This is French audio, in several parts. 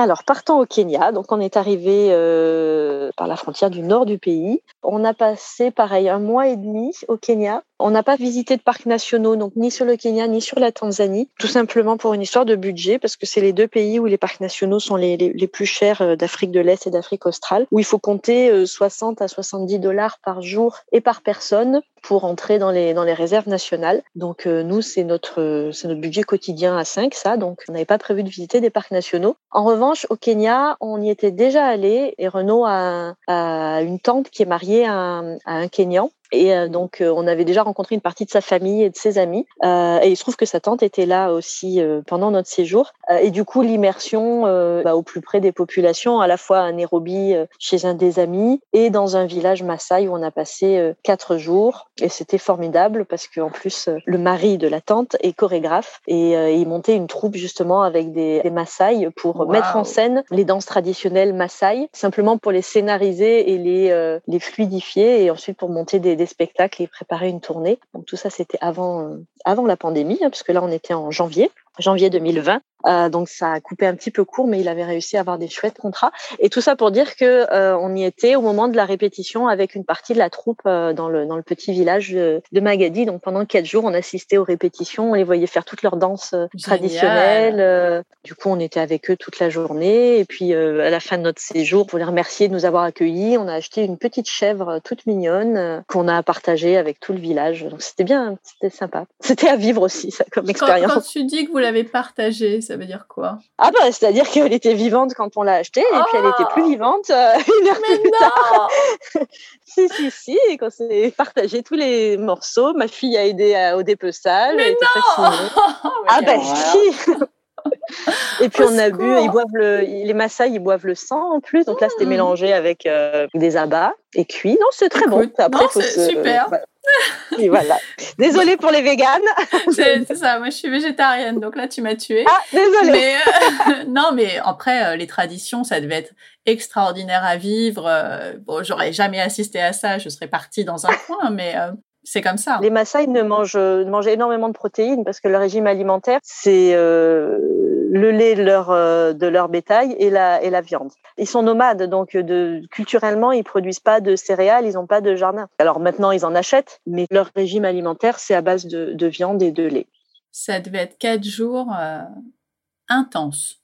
Alors, partant au Kenya, donc on est arrivé euh, par la frontière du nord du pays. On a passé, pareil, un mois et demi au Kenya. On n'a pas visité de parcs nationaux, donc ni sur le Kenya ni sur la Tanzanie, tout simplement pour une histoire de budget, parce que c'est les deux pays où les parcs nationaux sont les, les, les plus chers euh, d'Afrique de l'Est et d'Afrique australe, où il faut compter 60 euh, à 70 dollars par jour et par personne pour entrer dans les dans les réserves nationales. Donc nous c'est notre c'est notre budget quotidien à 5 ça donc on n'avait pas prévu de visiter des parcs nationaux. En revanche au Kenya, on y était déjà allé et Renaud a, une tante qui est mariée à un, à un Kenyan et euh, donc, euh, on avait déjà rencontré une partie de sa famille et de ses amis. Euh, et il se trouve que sa tante était là aussi pendant notre séjour. et du coup, l'immersion bah, au plus près des populations, à la fois à Nairobi, chez un des amis, et dans un village Maasai où on a passé quatre jours. Et c'était formidable parce qu'en plus, le mari de la tante est chorégraphe et il montait une troupe justement avec des, des Maasai pour wow. mettre en scène les danses traditionnelles Maasai, simplement pour les scénariser et les, les fluidifier et ensuite pour monter des spectacles et préparer une tournée. Donc tout ça, c'était avant, euh, avant la pandémie, hein, puisque là, on était en janvier janvier 2020. Euh, donc ça a coupé un petit peu court, mais il avait réussi à avoir des chouettes contrats. Et tout ça pour dire que euh, on y était au moment de la répétition avec une partie de la troupe euh, dans le dans le petit village de, de, Magadi. Donc pendant quatre jours, on assistait aux répétitions, on les voyait faire toutes leurs danses traditionnelles. Du coup, on était avec eux toute la journée. Et puis à la fin de notre séjour, pour les remercier de nous avoir accueillis, on a acheté une petite chèvre toute mignonne qu'on a partagée avec tout le village. Donc c'était bien, c'était sympa. C'était à vivre aussi ça comme expérience. Quand, quand tu dis que vous l'avez partagée, ça veut dire quoi? Ah bah c'est-à-dire qu'elle était vivante quand on l'a achetée et oh puis elle était plus vivante euh, une heure Mais plus non tard. si si si, et quand c'est partagé tous les morceaux, ma fille a aidé à, au dépeçage. Mais elle était non fascinée. Ah bah si Et puis on a bu, ils boivent le, les Maasai, ils boivent le sang en plus. Donc là, c'était Mmh. mélangé avec euh, des abats et cuit. Non, c'est très bon. Après, non, faut c'est se- super. voilà. Et voilà. Désolée pour les véganes. C'est c'est ça, moi je suis végétarienne, donc là tu m'as tuée. Ah, désolée. Mais euh, non, mais après euh, les traditions, ça devait être extraordinaire à vivre. Euh, bon, j'aurais jamais assisté à ça, je serais partie dans un coin, mais c'est comme ça. Les Maasai ne mangent, ne mangent énormément de protéines parce que leur régime alimentaire, c'est euh, le lait de leur, euh, de leur bétail et la, et la viande. Ils sont nomades, donc de, culturellement, ils produisent pas de céréales, ils n'ont pas de jardin. Alors maintenant, ils en achètent, mais leur régime alimentaire, c'est à base de, de viande et de lait. Ça devait être quatre jours euh, intenses.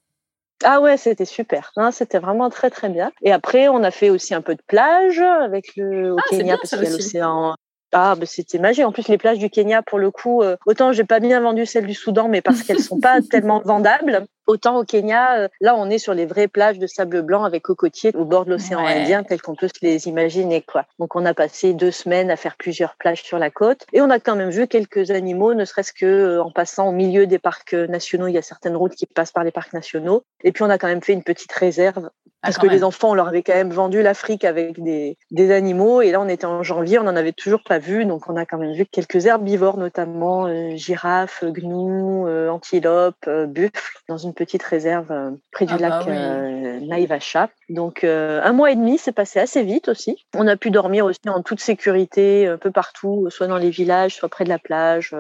Ah ouais, c'était super. Hein, c'était vraiment très très bien. Et après, on a fait aussi un peu de plage avec le au Ah, Kenya bien, parce qu'il y a l'océan. Ah, bah, c'était magique. En plus, les plages du Kenya, pour le coup, euh, autant j'ai pas bien vendu celles du Soudan, mais parce qu'elles sont pas tellement vendables. Autant au Kenya, euh, là, on est sur les vraies plages de sable blanc avec cocotiers au bord de l'océan Ouais. Indien, telles qu'on peut se les imaginer, quoi. Donc, on a passé deux semaines à faire plusieurs plages sur la côte, et on a quand même vu quelques animaux, ne serait-ce que euh, en passant au milieu des parcs nationaux. Il y a certaines routes qui passent par les parcs nationaux, et puis on a quand même fait une petite réserve parce quand que même. les enfants, on leur avait quand même vendu l'Afrique avec des, des animaux. Et là, on était en janvier, on n'en avait toujours pas vu. Donc, on a quand même vu quelques herbivores, notamment euh, girafes, gnous, euh, antilopes, euh, buffles, dans une petite réserve euh, près du Ah bah lac oui. euh, Naivasha. Donc, un mois et demi, c'est passé assez vite aussi. On a pu dormir aussi en toute sécurité, un peu partout, soit dans les villages, soit près de la plage.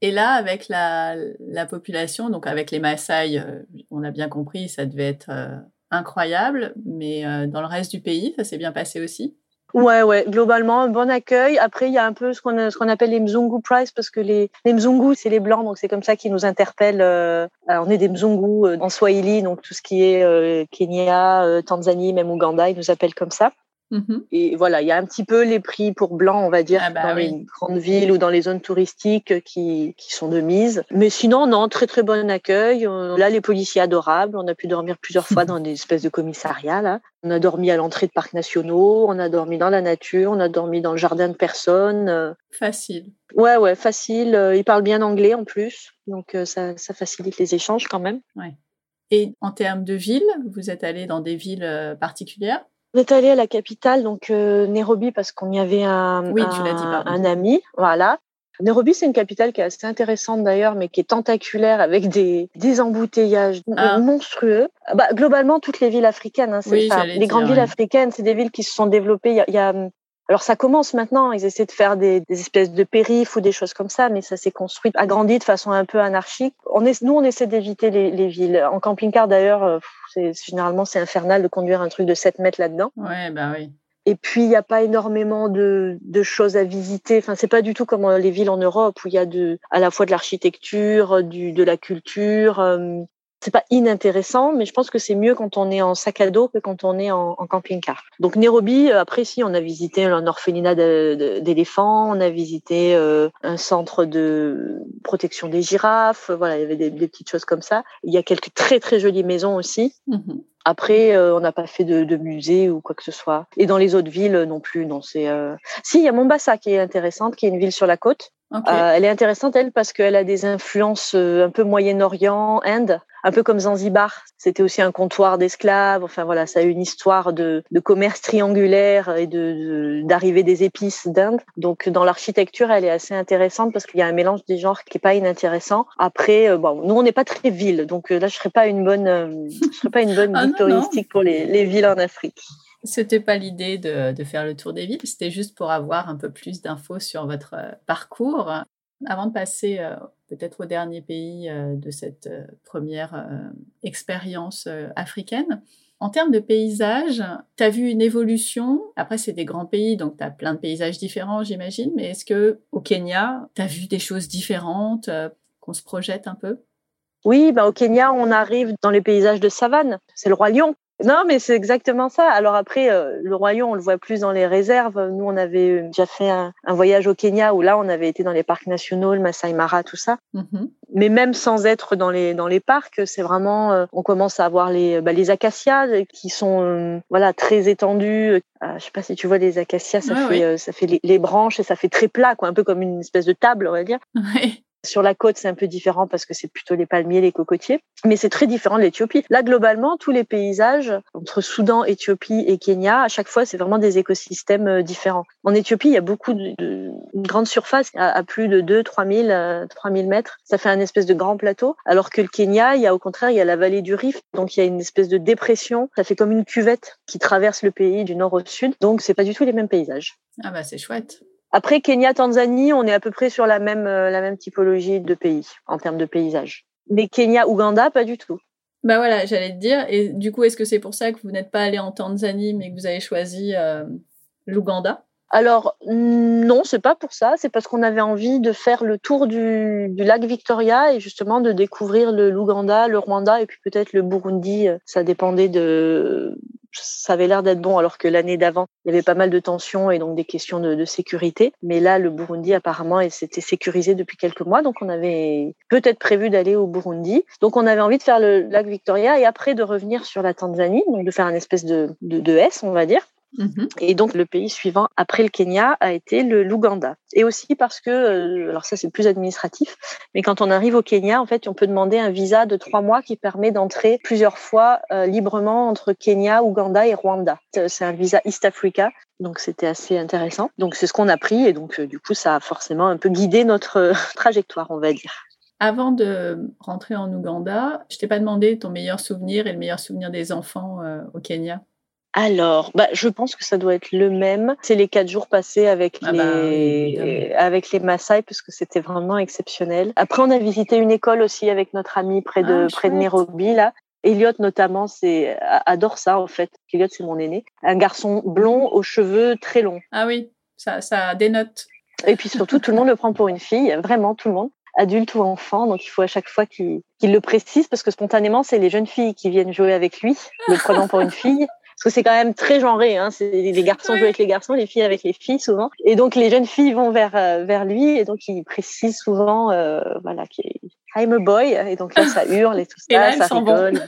Et là, avec la, la population, donc avec les Maasai, on a bien compris, ça devait être incroyable, mais euh, dans le reste du pays, ça s'est bien passé aussi. Ouais, ouais, globalement, bon accueil. Après, il y a un peu ce qu'on qu'on appelle les Mzungu Prize parce que les, Mzungu, c'est les blancs, donc c'est comme ça qu'ils nous interpellent. euh, euh, on est des Mzungu euh, en Swahili, donc tout ce qui est euh, Kenya, euh, Tanzanie, même Ouganda, ils nous appellent comme ça. Mhm. Et voilà, il y a un petit peu les prix pour blancs, on va dire, Ah bah dans oui. les grandes villes ou dans les zones touristiques qui, qui sont de mise. Mais sinon, non, très très bon accueil. Euh, Là, les policiers adorables. On a pu dormir plusieurs fois dans des espèces de commissariats. Là. On a dormi à l'entrée de parcs nationaux, on a dormi dans la nature, on a dormi dans le jardin de personnes. Euh, Facile. Ouais, ouais, facile. Euh, Ils parlent bien anglais en plus, donc ça, ça facilite les échanges quand même. Et en termes de ville, vous êtes allé dans des villes particulières? On est allé à la capitale, donc euh, Nairobi, parce qu'on y avait un, Oui, dit, un, un ami. Voilà. Nairobi, c'est une capitale qui est assez intéressante d'ailleurs, mais qui est tentaculaire avec des, des embouteillages Ah. monstrueux. Bah, globalement, toutes les villes africaines, hein, c'est Oui, ça. les grandes villes ouais. africaines, c'est des villes qui se sont développées. Il y a, y a, Alors ça commence maintenant, ils essaient de faire des, espèces de périphes ou des choses comme ça, mais ça s'est construit, agrandi de façon un peu anarchique. On est, nous, on essaie d'éviter les, les, villes. En camping-car, d'ailleurs, euh, généralement c'est infernal de conduire un truc de 7 mètres là-dedans. Ouais, bah oui. Et puis, il n'y a pas énormément de, de, choses à visiter. Enfin, c'est pas du tout comme euh, les villes en Europe où il y a de, à la fois de l'architecture, de la culture. Euh, c'est pas inintéressant, mais je pense que c'est mieux quand on est en sac à dos que quand on est en, en camping-car. Donc Nairobi, euh, après si, on a visité un orphelinat d'éléphants, on a visité un centre de protection des girafes. Voilà, il y avait des, des, petites choses comme ça. Il y a quelques très très jolies maisons aussi. Mmh après, euh, on n'a pas fait de, de, musée ou quoi que ce soit. Et dans les autres villes non plus. Non, c'est. Euh... Si, il y a Mombasa qui est intéressante, qui est une ville sur la côte. Euh, elle est intéressante, elle, parce qu'elle a des influences euh, un peu Moyen-Orient, Inde, un peu comme Zanzibar. C'était aussi un comptoir d'esclaves. Enfin voilà, ça a une histoire de, de commerce triangulaire et de d'arrivée des épices d'Inde. Donc dans l'architecture, elle est assez intéressante parce qu'il y a un mélange des genres qui est pas inintéressant. Après, euh, bon, nous on n'est pas très ville, donc là je serais pas une bonne, je serais pas une bonne ah, touristique pour les, les villes en Afrique. C'était pas l'idée de, de, faire le tour des villes, c'était juste pour avoir un peu plus d'infos sur votre euh, parcours. Avant de passer euh, peut-être au dernier pays euh, de cette première expérience africaine, en termes de paysage, tu as vu une évolution? Après, c'est des grands pays, donc tu as plein de paysages différents, j'imagine, mais est-ce que au Kenya, tu as vu des choses différentes qu'on se projette un peu? Oui, bah au Kenya, on arrive dans les paysages de savane. C'est le roi lion. Non, mais c'est exactement ça. Alors après, euh, le royaume, on le voit plus dans les réserves. Nous, on avait déjà fait un, voyage au Kenya où là, on avait été dans les parcs nationaux, le Masai Mara, tout ça. Mm-hmm. Mais même sans être dans les dans les parcs, c'est vraiment, euh, on commence à avoir les bah, les acacias qui sont euh, voilà très étendus. je sais pas si tu vois les acacias, ça fait ça fait les, les, branches et ça fait très plat, quoi, un peu comme une espèce de table, on va dire. Ouais. Sur la côte, c'est un peu différent parce que c'est plutôt les palmiers, les cocotiers, mais c'est très différent de l'Éthiopie. Là, globalement, tous les paysages entre Soudan, Éthiopie et Kenya, à chaque fois, c'est vraiment des écosystèmes euh, différents. En Éthiopie, il y a beaucoup de, de une grande surface, à, plus de 2 3 000, 3 000 mètres. Ça fait un espèce de grand plateau. Alors que le Kenya, il y a au contraire, il y a la vallée du Rift, donc il y a une espèce de dépression. Ça fait comme une cuvette qui traverse le pays du nord au sud. Donc, c'est pas du tout les mêmes paysages. Ah bah c'est chouette. Après Kenya, Tanzanie, on est à peu près sur la même euh, la même typologie de pays en termes de paysage. Mais Kenya, Ouganda, pas du tout. Bah voilà, j'allais te dire. Et du coup, est-ce que c'est pour ça que vous n'êtes pas allé en Tanzanie, mais que vous avez choisi euh, l'Ouganda? Alors non, c'est pas pour ça. C'est parce qu'on avait envie de faire le tour du, du, lac Victoria et justement de découvrir le l'Ouganda, le Rwanda et puis peut-être le Burundi. Ça dépendait de. Ça avait l'air d'être bon, alors que l'année d'avant, il y avait pas mal de tensions et donc des questions de, sécurité. Mais là, le Burundi, apparemment, s'était sécurisé depuis quelques mois. Donc, on avait peut-être prévu d'aller au Burundi. Donc, on avait envie de faire le lac Victoria et après de revenir sur la Tanzanie, donc de faire un espèce de, de, de S, on va dire. Mhm. Et donc le pays suivant après le Kenya a été le l'Ouganda. Et aussi parce que, euh, alors ça c'est plus administratif, mais quand on arrive au Kenya, en fait, on peut demander un visa de trois mois qui permet d'entrer plusieurs fois euh, librement entre Kenya, Ouganda et Rwanda. Euh, c'est un visa East Africa, donc c'était assez intéressant. Donc c'est ce qu'on a pris et donc du coup ça a forcément un peu guidé notre trajectoire, on va dire. Avant de rentrer en Ouganda, je t'ai pas demandé ton meilleur souvenir et le meilleur souvenir des enfants au Kenya? Alors, bah, je pense que ça doit être le même. C'est les quatre jours passés avec ah les bah avec les Maasai parce que c'était vraiment exceptionnel. Après, on a visité une école aussi avec notre ami près de ah, près de Nairobi là. Elliot notamment, c'est adore ça en fait. Elliot, c'est mon aîné, un garçon blond aux cheveux très longs. Ah oui, ça ça dénote. Et puis surtout, tout le monde le prend pour une fille, vraiment tout le monde adulte ou enfant. Donc il faut à chaque fois qu'il le précise parce que spontanément, c'est les jeunes filles qui viennent jouer avec lui, le prenant pour une fille parce que c'est quand même très genré. Hein. C'est les garçons jouent avec les garçons, les filles avec les filles souvent. Et donc les jeunes filles vont vers euh, vers lui et donc il précise souvent, euh, voilà, qu'il I'm a boy. Et donc là ça hurle et tout ça, ça rigole.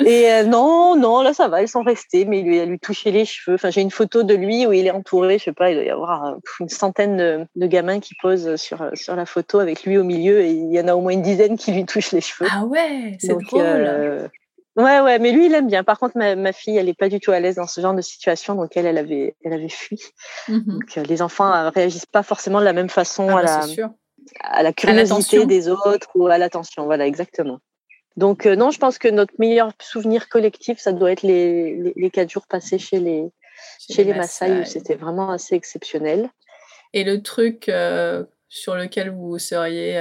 et euh, non, non, là ça va, ils sont restés, mais il lui a lui touché les cheveux. Enfin j'ai une photo de lui où il est entouré, je sais pas, il doit y avoir euh, une centaine de, de, gamins qui posent sur sur la photo avec lui au milieu et il y en a au moins une dizaine qui lui touchent les cheveux. Ah ouais, c'est drôle. Ouais, ouais, mais lui, il aime bien. Par contre, ma, ma fille, elle est pas du tout à l'aise dans ce genre de situation, donc elle, elle avait, elle avait fui. Mm-hmm. Donc euh, les enfants euh, réagissent pas forcément de la même façon ah, à, bah, la, à la curiosité des autres ou à l'attention. Voilà, exactement. Donc euh, non, je pense que notre meilleur souvenir collectif, ça doit être les, les, les quatre jours passés chez les chez, les Maasai, c'était vraiment assez exceptionnel. Et le truc sur lequel vous seriez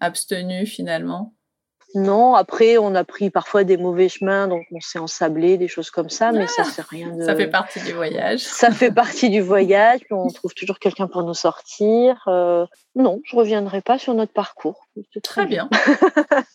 abstenu finalement? Non, après, on a pris parfois des mauvais chemins, donc on s'est ensablé, des choses comme ça, mais ça, c'est rien de. Ça fait partie du voyage. Ça fait partie du voyage, on trouve toujours quelqu'un pour nous sortir. Euh, non, je reviendrai pas sur notre parcours. Très bien.